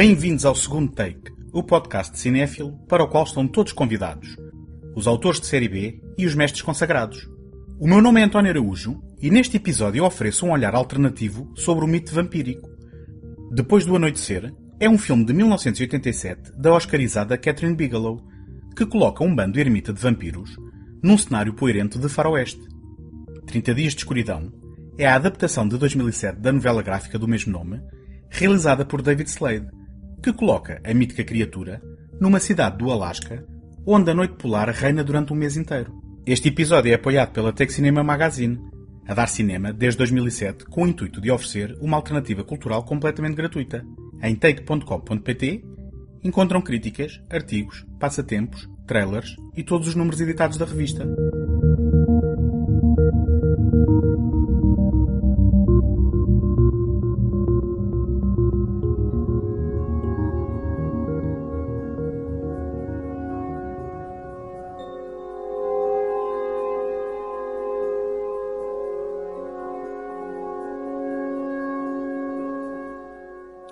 Bem-vindos ao segundo take, o podcast de cinéfilo para o qual estão todos convidados. Os autores de série B e os mestres consagrados. O meu nome é António Araújo e neste episódio ofereço um olhar alternativo sobre o mito vampírico. Depois do Anoitecer é um filme de 1987 da oscarizada Catherine Bigelow, que coloca um bando ermita de vampiros num cenário poerente de faroeste. 30 Dias de Escuridão é a adaptação de 2007 da novela gráfica do mesmo nome, realizada por David Slade, que coloca a mítica criatura numa cidade do Alasca, onde a noite polar reina durante um mês inteiro. Este episódio é apoiado pela Tech Cinema Magazine, a dar cinema desde 2007 com o intuito de oferecer uma alternativa cultural completamente gratuita. Em take.com.pt encontram críticas, artigos, passatempos, trailers e todos os números editados da revista.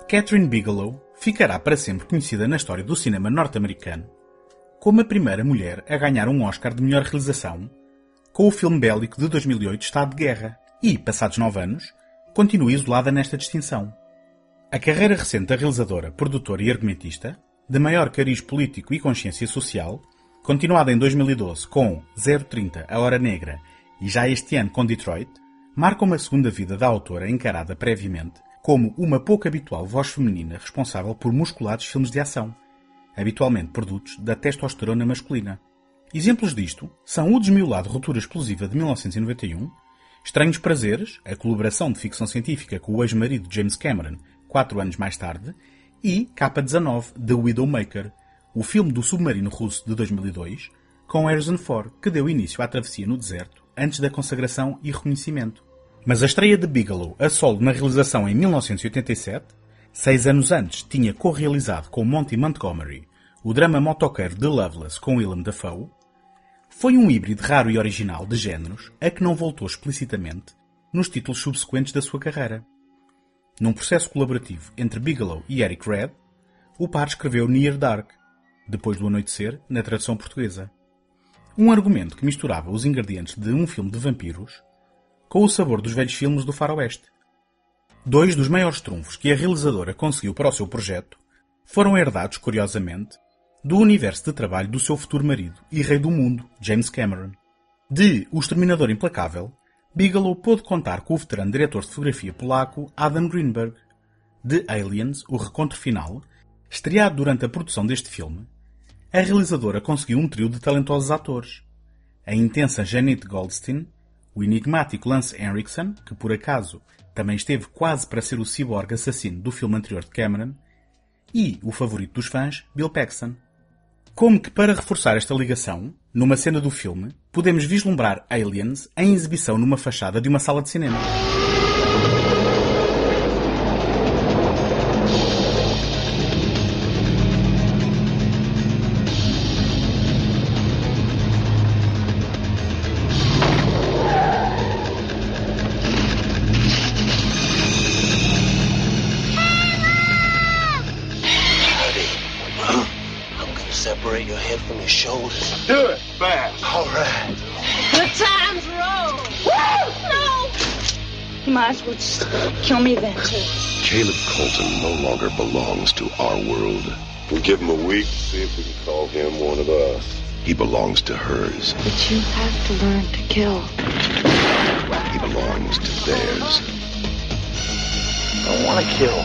Catherine Bigelow ficará para sempre conhecida na história do cinema norte-americano como a primeira mulher a ganhar um Oscar de melhor realização com o filme bélico de 2008 Estado de Guerra e, passados nove anos, continua isolada nesta distinção. A carreira recente da realizadora, produtora e argumentista, de maior cariz político e consciência social, continuada em 2012 com 030 A Hora Negra e já este ano com Detroit, marca uma segunda vida da autora encarada previamente como uma pouco habitual voz feminina responsável por musculados filmes de ação, habitualmente produtos da testosterona masculina. Exemplos disto são O Desmiolado Ruptura Explosiva de 1991, Estranhos Prazeres, a colaboração de ficção científica com o ex-marido James Cameron, quatro anos mais tarde, e K-19, The Widowmaker, o filme do submarino russo de 2002, com Harrison Ford, que deu início à travessia no deserto antes da consagração e reconhecimento. Mas a estreia de Bigelow a solo na realização em 1987, seis anos antes tinha co-realizado com Monty Montgomery o drama motoqueiro The Loveless com Willem Dafoe, foi um híbrido raro e original de géneros a que não voltou explicitamente nos títulos subsequentes da sua carreira. Num processo colaborativo entre Bigelow e Eric Red, o par escreveu Near Dark, depois do anoitecer, na tradução portuguesa. Um argumento que misturava os ingredientes de um filme de vampiros com o sabor dos velhos filmes do faroeste. Dois dos maiores trunfos que a realizadora conseguiu para o seu projeto foram herdados, curiosamente, do universo de trabalho do seu futuro marido e rei do mundo, James Cameron. De O Exterminador Implacável, Bigelow pôde contar com o veterano diretor de fotografia polaco Adam Greenberg. De Aliens, o recontro final, estreado durante a produção deste filme, a realizadora conseguiu um trio de talentosos atores. A intensa Janet Goldstein, o enigmático Lance Henriksen, que por acaso também esteve quase para ser o cyborg assassino do filme anterior de Cameron, e o favorito dos fãs, Bill Paxton. Como que para reforçar esta ligação, numa cena do filme, podemos vislumbrar Aliens em exibição numa fachada de uma sala de cinema. Head from your shoulders. Do it fast. All right. The time's roll. Woo! No! You might as well just kill me then, too. Caleb Colton no longer belongs to our world. We'll give him a week, see if we can call him one of us. He belongs to hers. But you have to learn to kill. He belongs to theirs. I don't want to kill.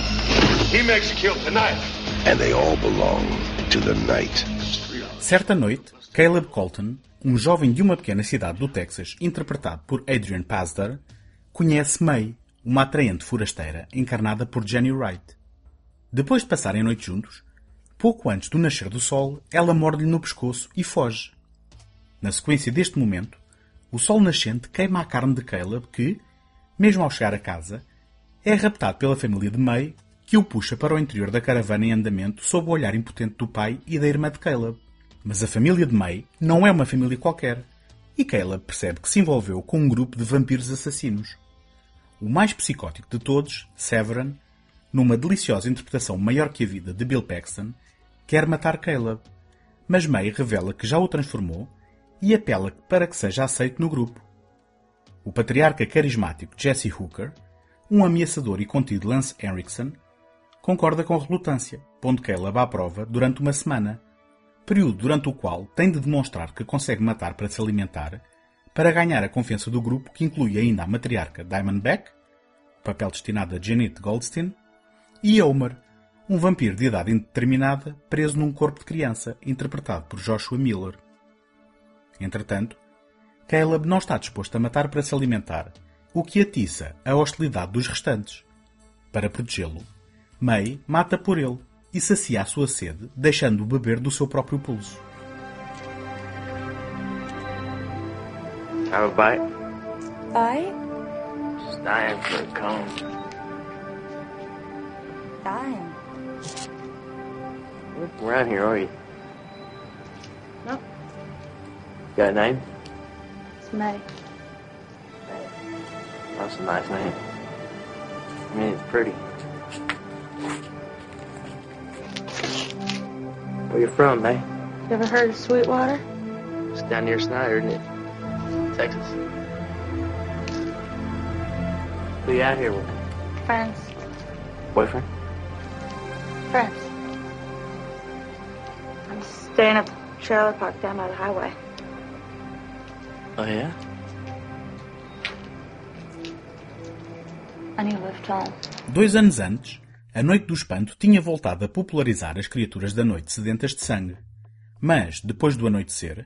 He makes a kill tonight. And they all belong to the night. Certa noite, Caleb Colton, um jovem de uma pequena cidade do Texas, interpretado por Adrian Pasdar, conhece May, uma atraente forasteira encarnada por Jenny Wright. Depois de passarem a noite juntos, pouco antes do nascer do sol, ela morde-lhe no pescoço e foge. Na sequência deste momento, o sol nascente queima a carne de Caleb que, mesmo ao chegar a casa, é raptado pela família de May, que o puxa para o interior da caravana em andamento sob o olhar impotente do pai e da irmã de Caleb. Mas a família de May não é uma família qualquer, e Caleb percebe que se envolveu com um grupo de vampiros assassinos. O mais psicótico de todos, Severan, numa deliciosa interpretação maior que a vida de Bill Paxton, quer matar Caleb, mas May revela que já o transformou e apela para que seja aceito no grupo. O patriarca carismático Jesse Hooker, um ameaçador e contido Lance Henriksen, concorda com relutância, pondo Caleb à prova durante uma semana, período durante o qual tem de demonstrar que consegue matar para se alimentar, para ganhar a confiança do grupo que inclui ainda a matriarca Diamondback, papel destinado a Janet Goldstein, e Homer, um vampiro de idade indeterminada preso num corpo de criança, interpretado por Joshua Miller. Entretanto, Caleb não está disposto a matar para se alimentar, o que atiça a hostilidade dos restantes. Para protegê-lo, May mata por ele e sacia a sua sede, deixando-o beber do seu próprio pulso. Have a bite? Bite? Just dying for a cone. Dying. Look around here, are you? No, Got a name? it's May. That's a nice name. I mean, it's pretty. Where you from, man? You ever heard of Sweetwater? It's down near Snyder, isn't it? Texas. Who you out here with? Friends. Boyfriend? Friends. I'm staying at the trailer park down by the highway. Oh, yeah? I need a lift home. Dois anos antes, a Noite do Espanto tinha voltado a popularizar as criaturas da noite sedentas de sangue. Mas, depois do anoitecer,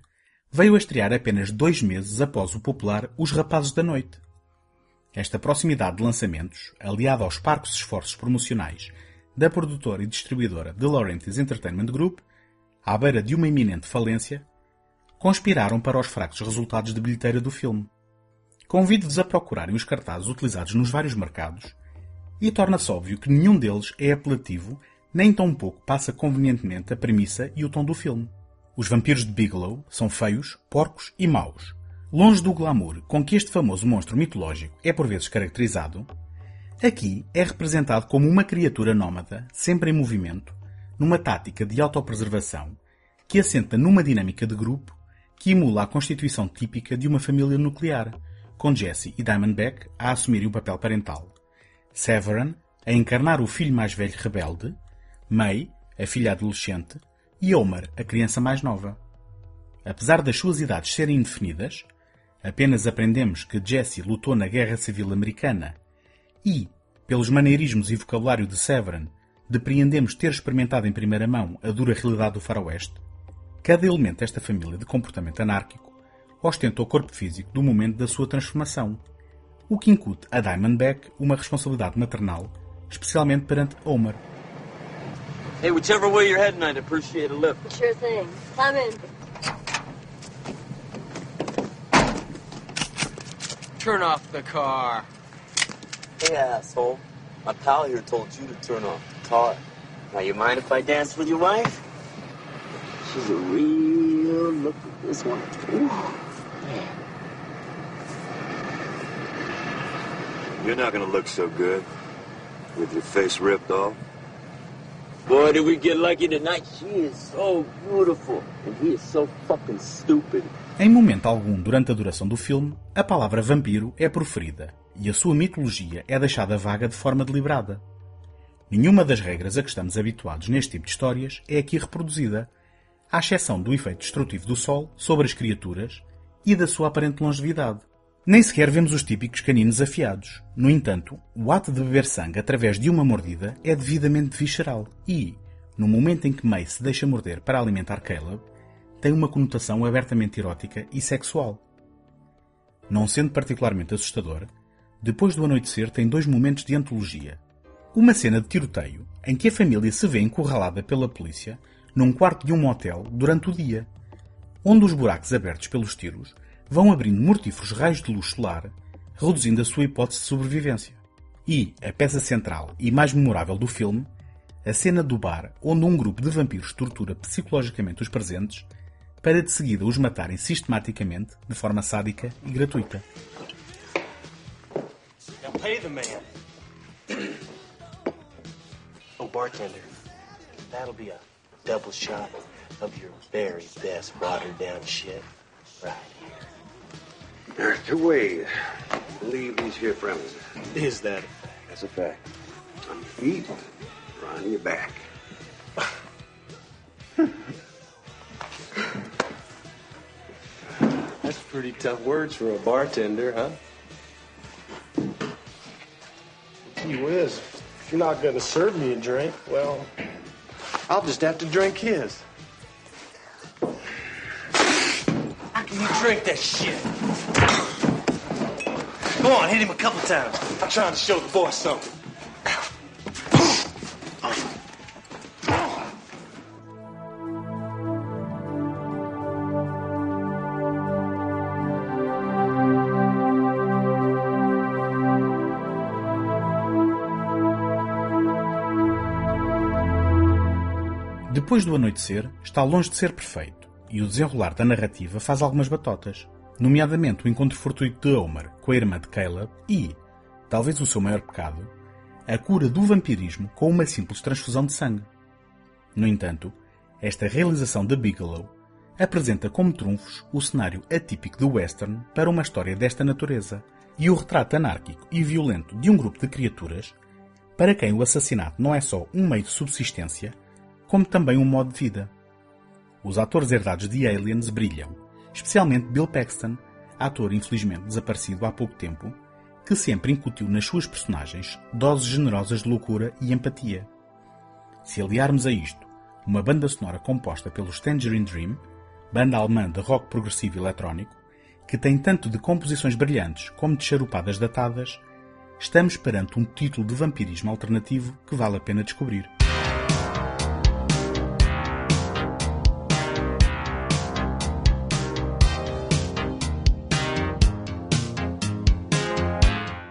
veio a estrear apenas dois meses após o popular Os Rapazes da Noite. Esta proximidade de lançamentos, aliada aos parcos esforços promocionais da produtora e distribuidora The Laurentiis Entertainment Group, à beira de uma iminente falência, conspiraram para os fracos resultados de bilheteira do filme. Convido-vos a procurarem os cartazes utilizados nos vários mercados e torna-se óbvio que nenhum deles é apelativo, nem tão pouco passa convenientemente a premissa e o tom do filme. Os vampiros de Bigelow são feios, porcos e maus. Longe do glamour com que este famoso monstro mitológico é por vezes caracterizado, aqui é representado como uma criatura nómada, sempre em movimento, numa tática de autopreservação que assenta numa dinâmica de grupo que emula a constituição típica de uma família nuclear, com Jesse e Diamondback a assumirem o papel parental. Severin a encarnar o filho mais velho rebelde, May, a filha adolescente, e Homer, a criança mais nova. Apesar das suas idades serem indefinidas, apenas aprendemos que Jesse lutou na Guerra Civil Americana e, pelos maneirismos e vocabulário de Severin, depreendemos ter experimentado em primeira mão a dura realidade do faroeste. Cada elemento desta família de comportamento anárquico ostenta o corpo físico do momento da sua transformação, o que incute a Diamondback uma responsabilidade maternal, especialmente perante Homer. Hey, whichever way you're heading, I'd appreciate a lift. Sure thing. Come in. Turn off the car. Hey, asshole. My pal here told you to turn off the car. Now, you mind if I dance with your wife? She's a real look at this one. Ooh, man. You're not gonna look so good with your face ripped off. Boy, did we get lucky tonight. She is so beautiful. And he is so fucking stupid. Em momento algum durante a duração do filme, a palavra vampiro é proferida e a sua mitologia é deixada vaga de forma deliberada. Nenhuma das regras a que estamos habituados neste tipo de histórias é aqui reproduzida, à exceção do efeito destrutivo do sol sobre as criaturas e da sua aparente longevidade. Nem sequer vemos os típicos caninos afiados. No entanto, o ato de beber sangue através de uma mordida é devidamente visceral e, no momento em que May se deixa morder para alimentar Caleb, tem uma conotação abertamente erótica e sexual. Não sendo particularmente assustador, depois do anoitecer tem dois momentos de antologia. Uma cena de tiroteio em que a família se vê encurralada pela polícia num quarto de um motel durante o dia, onde os buracos abertos pelos tiros vão abrindo mortíferos raios de luz solar, reduzindo a sua hipótese de sobrevivência. E a peça central e mais memorável do filme, a cena do bar onde um grupo de vampiros tortura psicologicamente os presentes para de seguida os matarem sistematicamente de forma sádica e gratuita. Now pay the man. Oh, bartender, that'll be a double shot of your very best watered down shit right here. There's two ways to leave these here premises. Is that a fact? That's a fact. On your feet or on your back. That's pretty tough words for a bartender, huh? Gee whiz. If you're not going to serve me a drink, well, I'll just have to drink his. How can you drink that shit? Go on, hit him a couple times. I'm trying to show the boss something. Depois do anoitecer, está longe de ser perfeito, e o desenrolar da narrativa faz algumas batotas, nomeadamente o encontro fortuito de Homer com a irmã de Caleb e, talvez o seu maior pecado, a cura do vampirismo com uma simples transfusão de sangue. No entanto, esta realização de Bigelow apresenta como trunfos o cenário atípico do western para uma história desta natureza e o retrato anárquico e violento de um grupo de criaturas para quem o assassinato não é só um meio de subsistência, como também um modo de vida. Os atores herdados de Aliens brilham, especialmente Bill Paxton, ator infelizmente desaparecido há pouco tempo, que sempre incutiu nas suas personagens doses generosas de loucura e empatia. Se aliarmos a isto uma banda sonora composta pelos Tangerine Dream, banda alemã de rock progressivo eletrónico, que tem tanto de composições brilhantes como de charupadas datadas, estamos perante um título de vampirismo alternativo que vale a pena descobrir.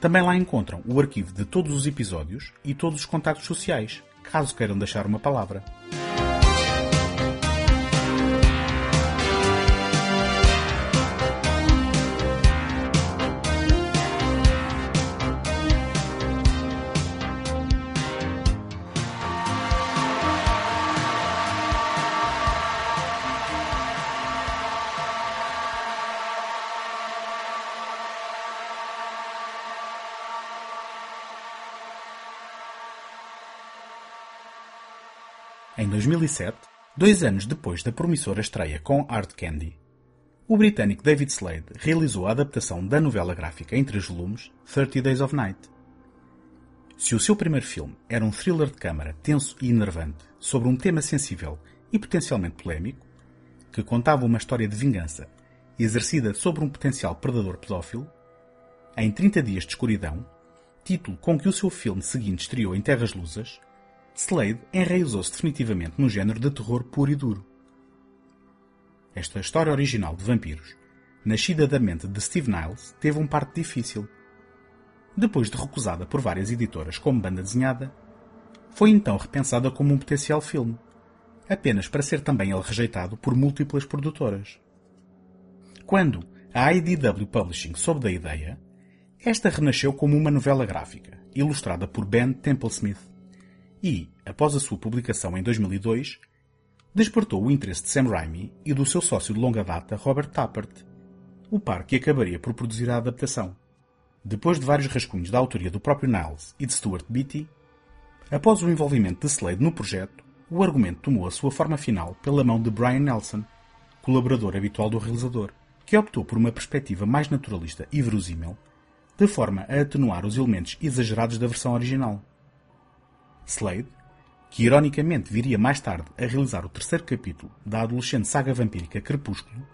Também lá encontram o arquivo de todos os episódios e todos os contactos sociais, caso queiram deixar uma palavra. Em 2007, dois anos depois da promissora estreia com Hard Candy, o britânico David Slade realizou a adaptação da novela gráfica em três volumes 30 Days of Night. Se o seu primeiro filme era um thriller de câmara tenso e enervante sobre um tema sensível e potencialmente polémico, que contava uma história de vingança exercida sobre um potencial predador pedófilo, em 30 Dias de Escuridão, título com que o seu filme seguinte estreou em terras lusas, Slade enraizou-se definitivamente no género de terror puro e duro. Esta história original de vampiros, nascida da mente de Steve Niles, teve um parto difícil. Depois de recusada por várias editoras como banda desenhada, foi então repensada como um potencial filme, apenas para ser também ele rejeitado por múltiplas produtoras. Quando a IDW Publishing soube da ideia, esta renasceu como uma novela gráfica, ilustrada por Ben Templesmith e, após a sua publicação em 2002, despertou o interesse de Sam Raimi e do seu sócio de longa data Robert Tappert, o par que acabaria por produzir a adaptação. Depois de vários rascunhos da autoria do próprio Niles e de Stuart Beattie, após o envolvimento de Slade no projeto, o argumento tomou a sua forma final pela mão de Brian Nelson, colaborador habitual do realizador, que optou por uma perspectiva mais naturalista e verosímil, de forma a atenuar os elementos exagerados da versão original. Slade, que ironicamente viria mais tarde a realizar o terceiro capítulo da adolescente saga vampírica Crepúsculo,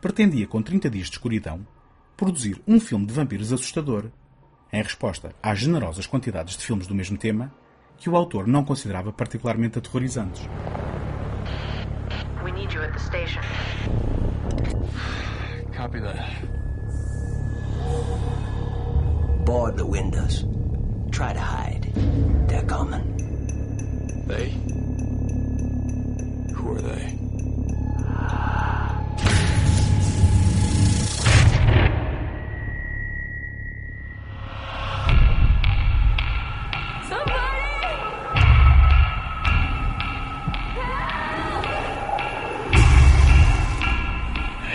pretendia com 30 dias de escuridão produzir um filme de vampiros assustador, em resposta às generosas quantidades de filmes do mesmo tema que o autor não considerava particularmente aterrorizantes. you at the station. Copy that. Board the windows. Try to hide. They're coming. They? Who are they?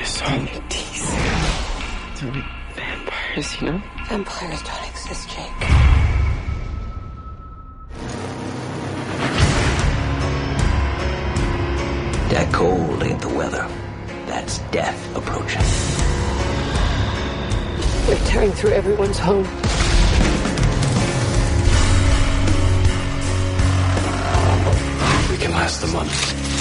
It's only teasing. It's only vampires, you know? Vampires don't exist, Jake. Cold ain't the weather. That's death approaching. They're tearing through everyone's home. We can last a month.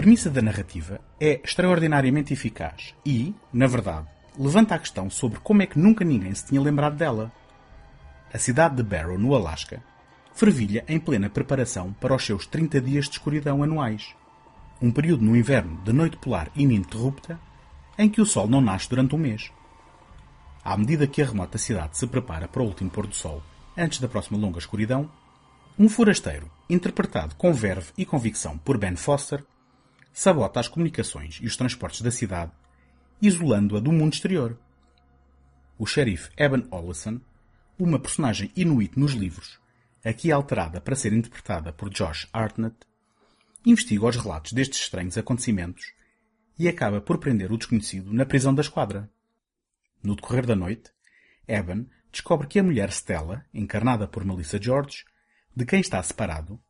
Premissa da narrativa é extraordinariamente eficaz e, na verdade, levanta a questão sobre como é que nunca ninguém se tinha lembrado dela. A cidade de Barrow, no Alasca, fervilha em plena preparação para os seus 30 dias de escuridão anuais. Um período no inverno de noite polar ininterrupta em que o sol não nasce durante um mês. À medida que a remota cidade se prepara para o último pôr do sol, antes da próxima longa escuridão, um forasteiro, interpretado com verve e convicção por Ben Foster, sabota as comunicações e os transportes da cidade, isolando-a do mundo exterior. O xerife Eben Oleson, uma personagem inuit nos livros, aqui alterada para ser interpretada por Josh Hartnett, investiga os relatos destes estranhos acontecimentos e acaba por prender o desconhecido na prisão da esquadra. No decorrer da noite, Eben descobre que a mulher Stella, encarnada por Melissa George, de quem está separado,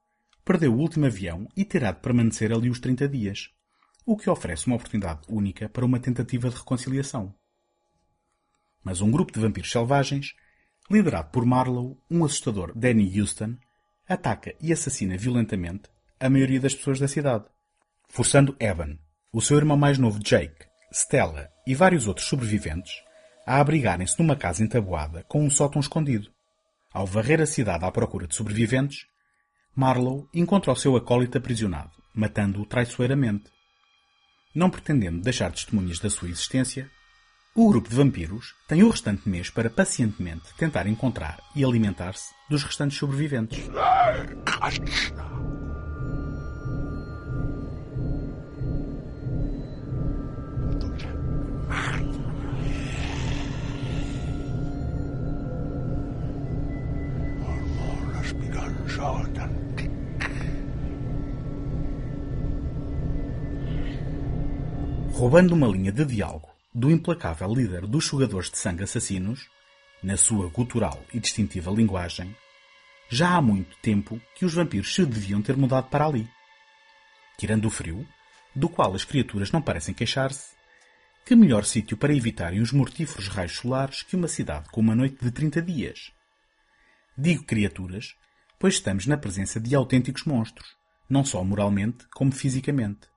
perdeu o último avião e terá de permanecer ali os 30 dias, o que oferece uma oportunidade única para uma tentativa de reconciliação. Mas um grupo de vampiros selvagens, liderado por Marlowe, um assustador Danny Houston, ataca e assassina violentamente a maioria das pessoas da cidade, forçando Evan, o seu irmão mais novo Jake, Stella e vários outros sobreviventes a abrigarem-se numa casa entabuada com um sótão escondido. Ao varrer a cidade à procura de sobreviventes, Marlowe encontra o seu acólito aprisionado, matando-o traiçoeiramente. Não pretendendo deixar testemunhas da sua existência, o grupo de vampiros tem o restante mês para pacientemente tentar encontrar e alimentar-se dos restantes sobreviventes. Roubando uma linha de diálogo do implacável líder dos jogadores de sangue assassinos, na sua gutural e distintiva linguagem, já há muito tempo que os vampiros se deviam ter mudado para ali. Tirando o frio, do qual as criaturas não parecem queixar-se, que melhor sítio para evitarem os mortíferos raios solares que uma cidade com uma noite de 30 dias? Digo criaturas, pois estamos na presença de autênticos monstros, não só moralmente como fisicamente.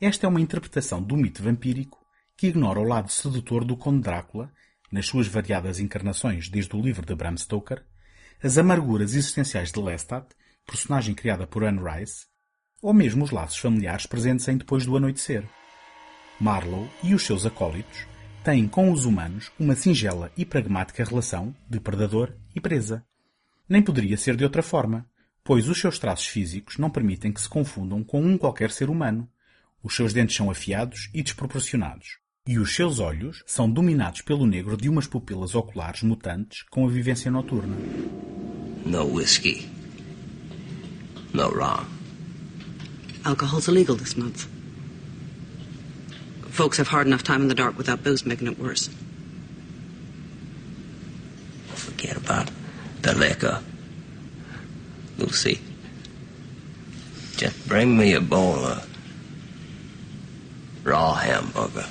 Esta é uma interpretação do mito vampírico que ignora o lado sedutor do Conde Drácula, nas suas variadas encarnações desde o livro de Bram Stoker, as amarguras existenciais de Lestat, personagem criada por Anne Rice, ou mesmo os laços familiares presentes em Depois do Anoitecer. Marlowe e os seus acólitos têm com os humanos uma singela e pragmática relação de predador e presa. Nem poderia ser de outra forma, pois os seus traços físicos não permitem que se confundam com um qualquer ser humano. Os seus dentes são afiados e desproporcionados, e os seus olhos são dominados pelo negro de umas pupilas oculares mutantes com a vivência noturna. No whiskey. No rum. Alcohol's illegal this month. Folks have hard enough time in the dark without booze making it worse. Forget about the liquor. Lucy. Just bring me a bowl of raw hamburger.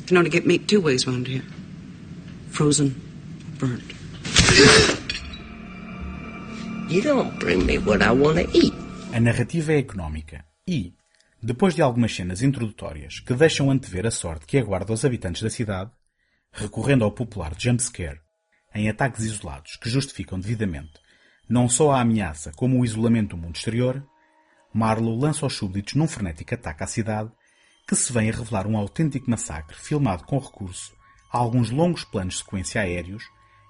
You can only get meat two ways round here. Frozen, burnt. You don't bring me what I want to eat. A narrativa é económica E, depois de algumas cenas introdutórias que deixam antever a sorte que aguarda os habitantes da cidade, recorrendo ao popular jumpscare em ataques isolados que justificam devidamente não só a ameaça como o isolamento do mundo exterior, Marlowe lança os súbditos num frenético ataque à cidade que se vem a revelar um autêntico massacre filmado com recurso a alguns longos planos sequência aéreos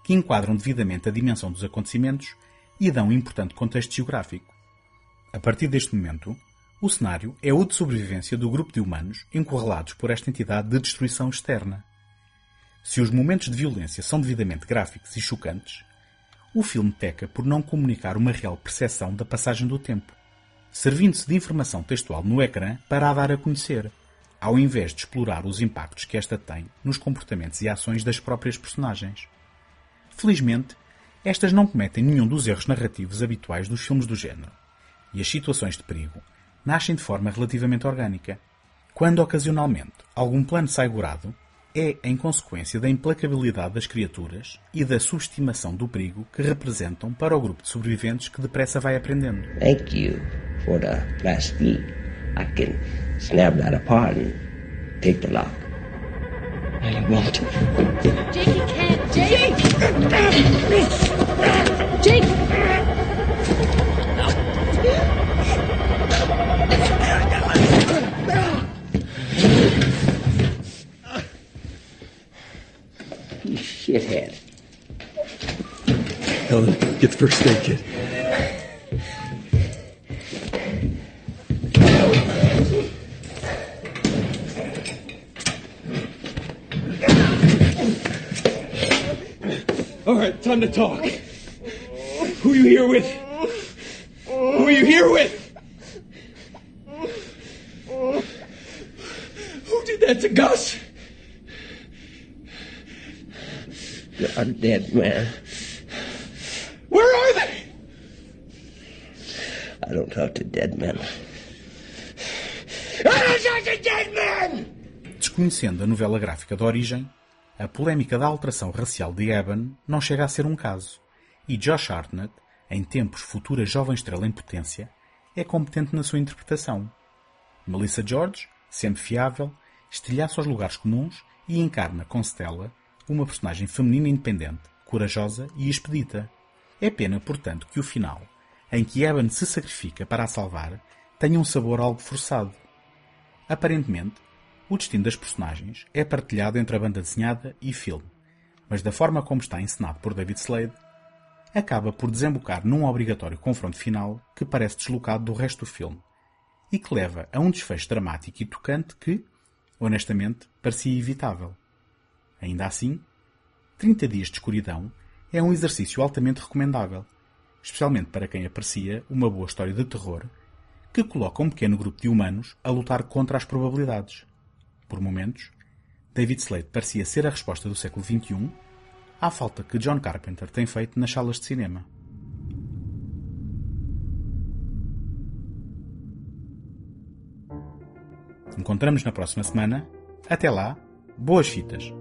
que enquadram devidamente a dimensão dos acontecimentos e dão um importante contexto geográfico. A partir deste momento, o cenário é o de sobrevivência do grupo de humanos encurralados por esta entidade de destruição externa. Se os momentos de violência são devidamente gráficos e chocantes, o filme peca por não comunicar uma real percepção da passagem do tempo, servindo-se de informação textual no ecrã para a dar a conhecer, ao invés de explorar os impactos que esta tem nos comportamentos e ações das próprias personagens. Felizmente, estas não cometem nenhum dos erros narrativos habituais dos filmes do género, e as situações de perigo nascem de forma relativamente orgânica. Quando ocasionalmente algum plano sai gorado, é em consequência da implacabilidade das criaturas e da subestimação do perigo que representam para o grupo de sobreviventes que depressa vai aprendendo. Thank you for the last key. I can snap that apart and take the lock. I won't. Jake, you can't. Jake! Jake! You shithead. Helen, get the first aid kit. Time to talk. Who you here with? Who are you here with? Who did that to Gus? You're a dead man. Where are they? I don't talk to dead men. I don't talk to dead men! Desconhecendo a novela gráfica de origem, a polémica da alteração racial de Eben não chega a ser um caso, e Josh Hartnett, em tempos futura jovem estrela em potência, é competente na sua interpretação. Melissa George, sempre fiável, estilhaça aos lugares comuns e encarna com Stella uma personagem feminina independente, corajosa e expedita. É pena, portanto, que o final, em que Eben se sacrifica para a salvar, tenha um sabor algo forçado. Aparentemente, o destino das personagens é partilhado entre a banda desenhada e filme, mas da forma como está encenado por David Slade, acaba por desembocar num obrigatório confronto final que parece deslocado do resto do filme e que leva a um desfecho dramático e tocante que, honestamente, parecia evitável. Ainda assim, 30 dias de escuridão é um exercício altamente recomendável, especialmente para quem aprecia uma boa história de terror que coloca um pequeno grupo de humanos a lutar contra as probabilidades. Por momentos, David Slade parecia ser a resposta do século XXI à falta que John Carpenter tem feito nas salas de cinema. Encontramos na próxima semana. Até lá, boas fitas!